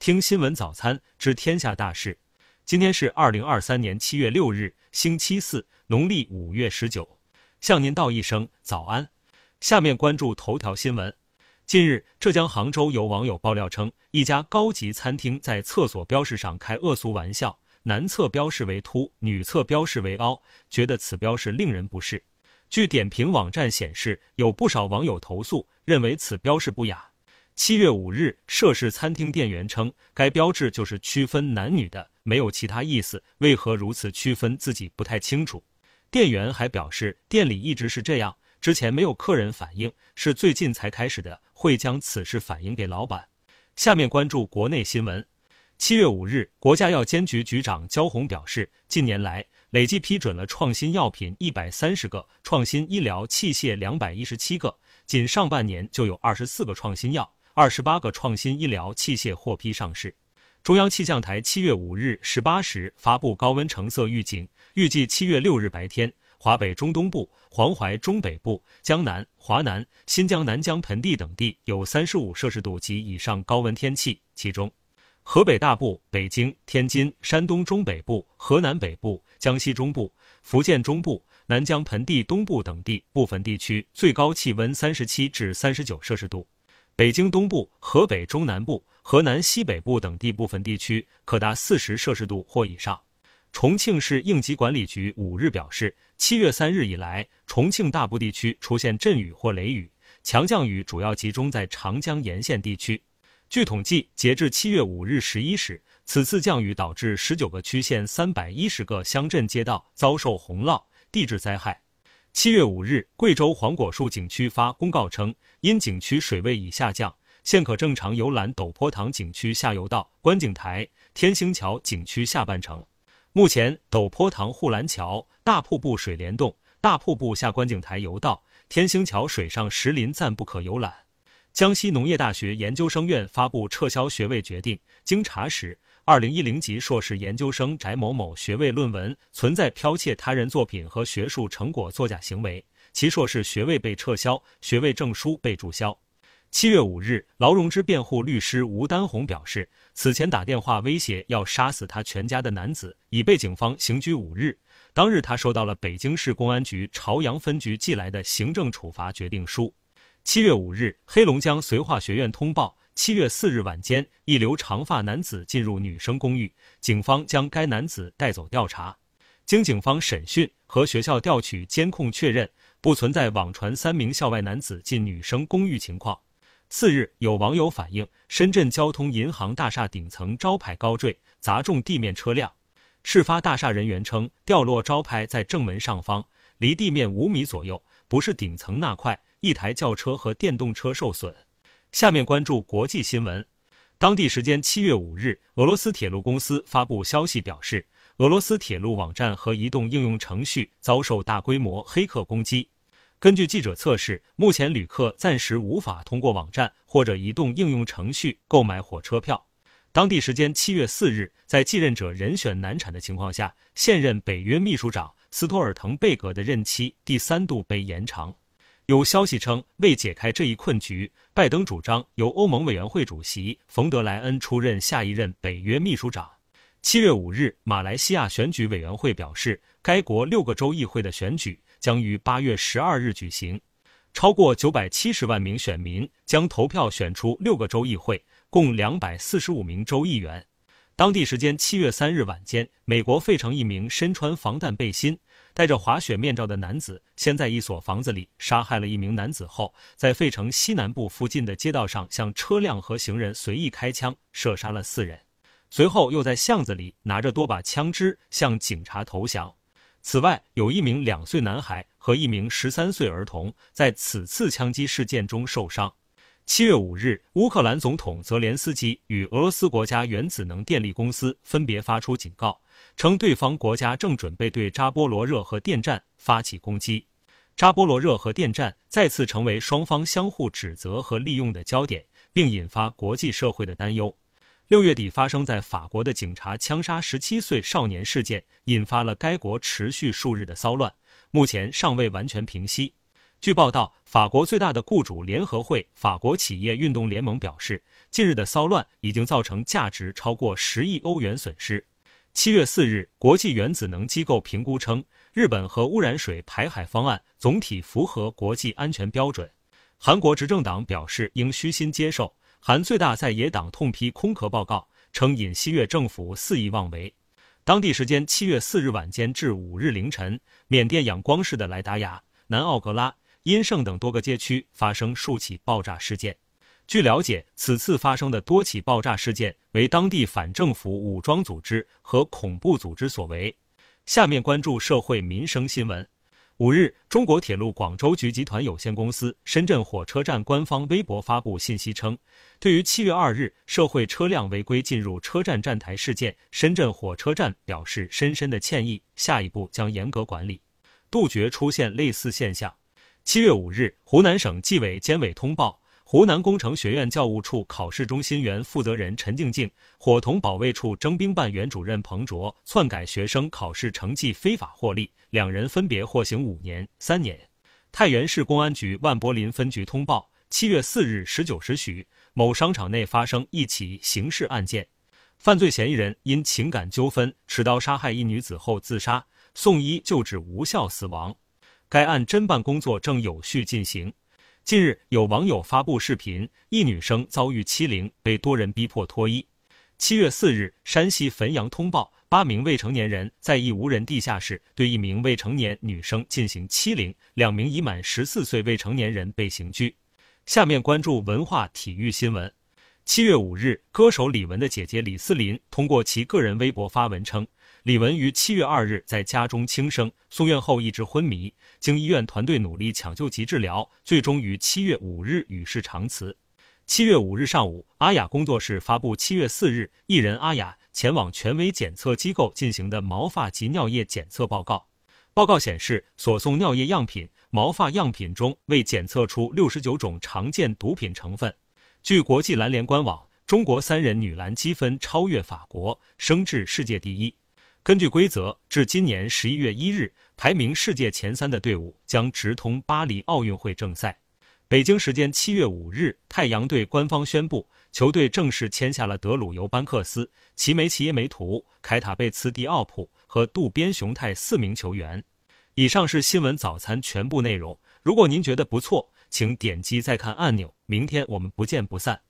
听新闻早餐知天下大事。今天是二零二三年七月六日，星期四，农历五月十九。向您道一声早安。下面关注头条新闻。近日，浙江杭州有网友爆料称，一家高级餐厅在厕所标识上开恶俗玩笑，男厕标示为凸，女厕标示为凹，觉得此标识令人不适。据点评网站显示，有不少网友投诉，认为此标识不雅。七月五日，涉事餐厅店员称，该标志就是区分男女的，没有其他意思。为何如此区分，自己不太清楚。店员还表示，店里一直是这样，之前没有客人反映，是最近才开始的，会将此事反映给老板。下面关注国内新闻。七月五日，国家药监局局长焦红表示，近年来。累计批准了创新药品一百三十个，创新医疗器械两百一十七个，仅上半年就有二十四个创新药，二十八个创新医疗器械获批上市。中央气象台七月五日十八时发布高温橙色预警，预计七月六日白天，华北中东部、黄淮中北部、江南、华南、新疆南疆盆地等地有三十五摄氏度及以上高温天气，其中。河北大部、北京、天津、山东中北部、河南北部、江西中部、福建中部、南疆盆地东部等地部分地区最高气温三十七至三十九摄氏度；北京东部、河北中南部、河南西北部等地部分地区可达四十摄氏度或以上。重庆市应急管理局五日表示，七月三日以来，重庆大部地区出现阵雨或雷雨，强降雨主要集中在长江沿线地区。据统计，截至七月五日十一时，此次降雨导致十九个区县三百一十个乡镇街道遭受洪涝、地质灾害。七月五日，贵州黄果树景区发公告称，因景区水位已下降，现可正常游览陡坡塘景区下游道、观景台、天星桥景区下半程。目前，陡坡塘护栏桥、大瀑布水帘洞、大瀑布下观景台游道、天星桥水上石林暂不可游览。江西农业大学研究生院发布撤销学位决定，经查实，二零一零级硕士研究生翟某某学位论文存在剽窃他人作品和学术成果作假行为，其硕士学位被撤销，学位证书被注销。七月五日，劳荣枝辩护律师吴丹红表示，此前打电话威胁要杀死他全家的男子已被警方刑拘五日，当日他收到了北京市公安局朝阳分局寄来的行政处罚决定书。七月五日，黑龙江绥化学院通报：七月四日晚间，一留长发男子进入女生公寓，警方将该男子带走调查。经警方审讯和学校调取监控确认，不存在网传三名校外男子进女生公寓情况。次日，有网友反映，深圳交通银行大厦顶层招牌高坠，砸中地面车辆。事发大厦人员称，掉落招牌在正门上方，离地面五米左右，不是顶层那块。一台轿车和电动车受损。下面关注国际新闻。当地时间七月五日，俄罗斯铁路公司发布消息表示，俄罗斯铁路网站和移动应用程序遭受大规模黑客攻击。根据记者测试，目前旅客暂时无法通过网站或者移动应用程序购买火车票。当地时间七月四日，在继任者人选难产的情况下，现任北约秘书长斯托尔滕贝格的任期第三度被延长。有消息称，为解开这一困局，拜登主张由欧盟委员会主席冯德莱恩出任下一任北约秘书长。七月五日，马来西亚选举委员会表示，该国六个州议会的选举将于八月十二日举行，超过九百七十万名选民将投票选出六个州议会，共两百四十五名州议员。当地时间七月三日晚间，美国费城一名身穿防弹背心。戴着滑雪面罩的男子先在一所房子里杀害了一名男子后，在费城西南部附近的街道上向车辆和行人随意开枪，射杀了四人。随后又在巷子里拿着多把枪支向警察投降。此外，有一名两岁男孩和一名十三岁儿童在此次枪击事件中受伤。七月五日，乌克兰总统泽连斯基与俄罗斯国家原子能电力公司分别发出警告，称对方国家正准备对扎波罗热核电站发起攻击。扎波罗热核电站再次成为双方相互指责和利用的焦点，并引发国际社会的担忧。六月底发生在法国的警察枪杀十七岁少年事件，引发了该国持续数日的骚乱，目前尚未完全平息。据报道，法国最大的雇主联合会法国企业运动联盟表示，近日的骚乱已经造成价值超过十亿欧元损失。七月四日，国际原子能机构评估称，日本核污染水排海方案总体符合国际安全标准。韩国执政党表示应虚心接受。韩最大在野党痛批空壳报告，称尹锡悦政府肆意妄为。当地时间七月四日晚间至五日凌晨，缅甸仰光市的莱达雅、南奥格拉。阴盛等多个街区发生数起爆炸事件。据了解，此次发生的多起爆炸事件为当地反政府武装组织和恐怖组织所为。下面关注社会民生新闻。五日，中国铁路广州局集团有限公司深圳火车站官方微博发布信息称，对于七月二日社会车辆违规进入车站站台事件，深圳火车站表示深深的歉意，下一步将严格管理，杜绝出现类似现象。七月五日，湖南省纪委监委通报，湖南工程学院教务处考试中心原负责人陈静静、伙同保卫处征兵办原主任彭卓篡改学生考试成绩非法获利，两人分别获刑五年、三年。太原市公安局万柏林分局通报，七月四日十九时许，某商场内发生一起刑事案件，犯罪嫌疑人因情感纠纷持刀杀害一女子后自杀，送医救治无效死亡。该案侦办工作正有序进行。近日，有网友发布视频，一女生遭遇欺凌，被多人逼迫脱衣。七月四日，山西汾阳通报，八名未成年人在一无人地下室对一名未成年女生进行欺凌，两名已满十四岁未成年人被刑拘。下面关注文化体育新闻。七月五日，歌手李玟的姐姐李思琳通过其个人微博发文称。李玟于七月二日在家中轻生，送院后一直昏迷，经医院团队努力抢救及治疗，最终于七月五日与世长辞。七月五日上午，阿雅工作室发布七月四日艺人阿雅前往权威检测机构进行的毛发及尿液检测报告。报告显示，所送尿液样品、毛发样品中未检测出六十九种常见毒品成分。据国际篮联官网，中国三人女篮积分超越法国，升至世界第一。根据规则，至今年十一月一日，排名世界前三的队伍将直通巴黎奥运会正赛。北京时间七月五日，太阳队官方宣布，球队正式签下了德鲁尤班克斯、齐梅奇耶梅图、凯塔贝茨迪奥普和渡边雄太四名球员。以上是新闻早餐全部内容。如果您觉得不错，请点击再看按钮。明天我们不见不散。